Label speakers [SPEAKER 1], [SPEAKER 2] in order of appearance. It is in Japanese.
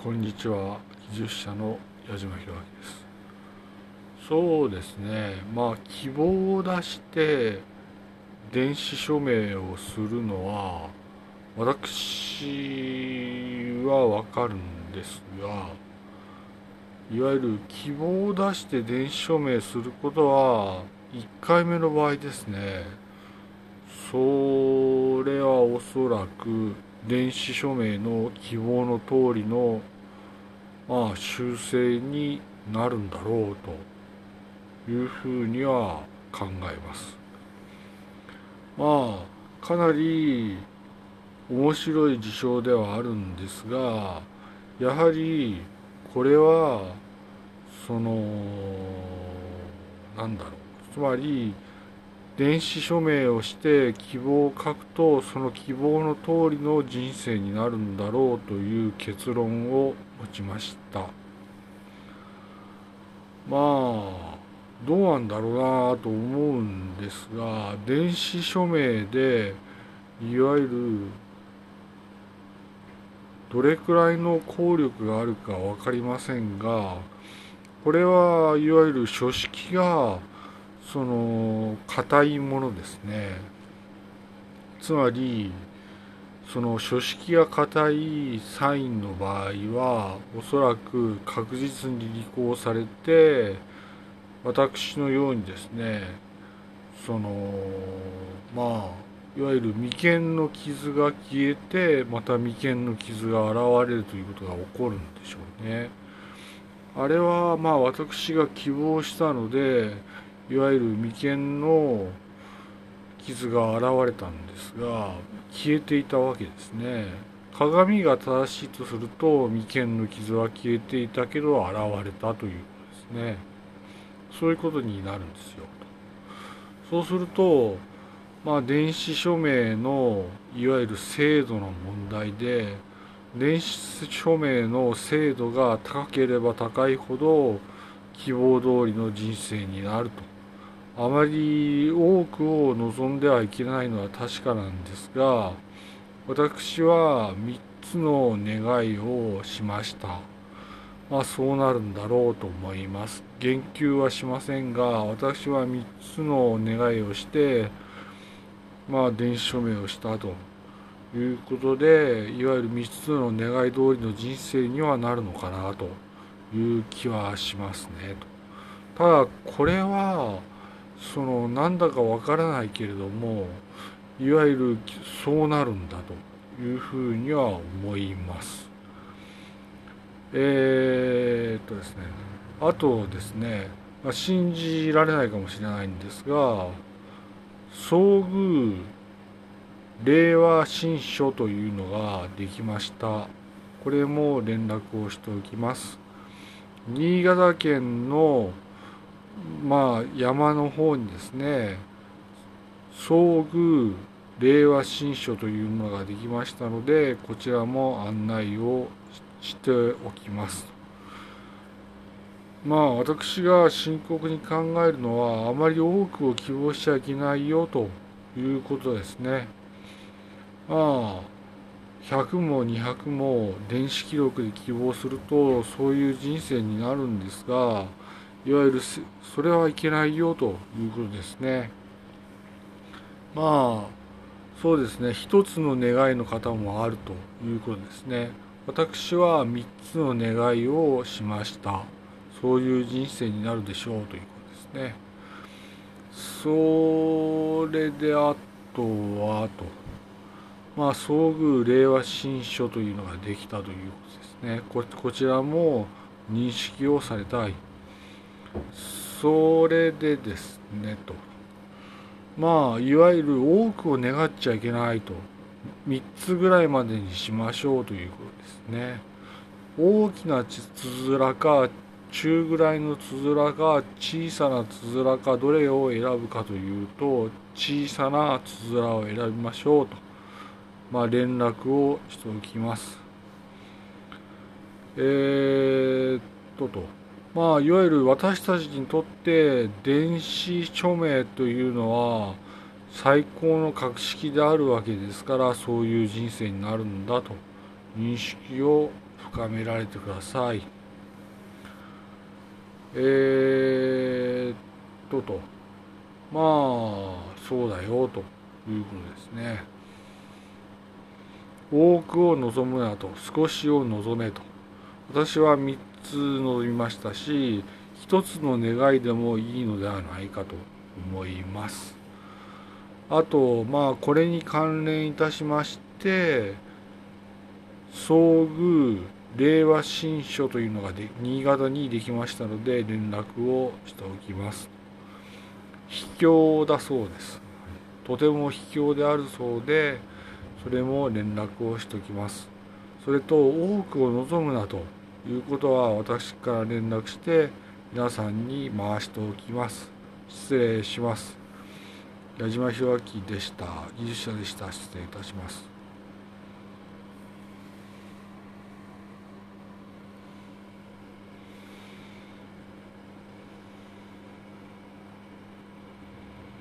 [SPEAKER 1] こんにちは。技術者の矢島弘明です。そうですね。まあ希望を出して電子署名をするのは私はわかるんですがいわゆる希望を出して電子署名することは1回目の場合ですね。それはおそらく電子署名の希望の通りの、まあ、修正になるんだろうというふうには考えます。まあかなり面白い事象ではあるんですがやはりこれはそのなんだろうつまり電子署名をして希望を書くとその希望の通りの人生になるんだろうという結論を持ちました。まあどうなんだろうなと思うんですが電子署名でいわゆるどれくらいの効力があるか分かりませんがこれはいわゆる書式がその硬いものですねつまりその書式が硬いサインの場合はおそらく確実に履行されて私のようにですねそのまあいわゆる眉間の傷が消えてまた眉間の傷が現れるということが起こるんでしょうね。あれはまあ私が希望したのでいわゆる眉間の傷が現れたんですが消えていたわけですね。鏡が正しいとすると眉間の傷は消えていたけど現れたということですね。そういうことになるんですよ。そうするとまあ電子署名のいわゆる精度の問題で電子署名の精度が高ければ高いほど希望通りの人生になると。あまり多くを望んではいけないのは確かなんですが私は3つの願いをしました。まあそうなるんだろうと思います。言及はしませんが私は3つの願いをしてまあ電子署名をしたということでいわゆる3つの願い通りの人生にはなるのかなという気はしますね。ただこれはそのなんだかわからないけれどもいわゆるそうなるんだというふうには思います。えー、っとですね。あとですね、まあ、信じられないかもしれないんですが遭遇令和新書というのができました。これも連絡をしておきます。新潟県のまあ山の方にですね遭遇令和新書というものができましたのでこちらも案内をしておきます。まあ私が深刻に考えるのはあまり多くを希望しちゃいけないよということですね。まあ100も200も電子記録で希望するとそういう人生になるんですがいわゆるそれはいけないよということですね。まあそうですね。一つの願いの方もあるということですね。私は3つの願いをしました。そういう人生になるでしょうということですね。それであとはと。まあ遭遇令和新書というのができたということですね。ここちらも認識をされたい。それでですねと。まあいわゆる多くを願っちゃいけないと。3つぐらいまでにしましょうということですね。大きなつづらか中ぐらいのつづらか小さなつづらかどれを選ぶかというと小さなつづらを選びましょうと。まあ連絡をしておきます。えー、っとと。まあいわゆる私たちにとって電子署名というのは最高の格式であるわけですからそういう人生になるんだと認識を深められてください。えー、っとと。まあそうだよということですね。多くを望むなと少しを望めと。私は3つ望みましたし1つの願いでもいいのではないかと思います。あとまあこれに関連いたしまして遭遇令和新書というのがで新潟にできましたので連絡をしておきます。秘境だそうです。とても秘境であるそうでそれも連絡をしておきます。それと多くを望むなということは私から連絡して皆さんに回しておきます。失礼します。矢島弘明でした。技術者でした。失礼いたします。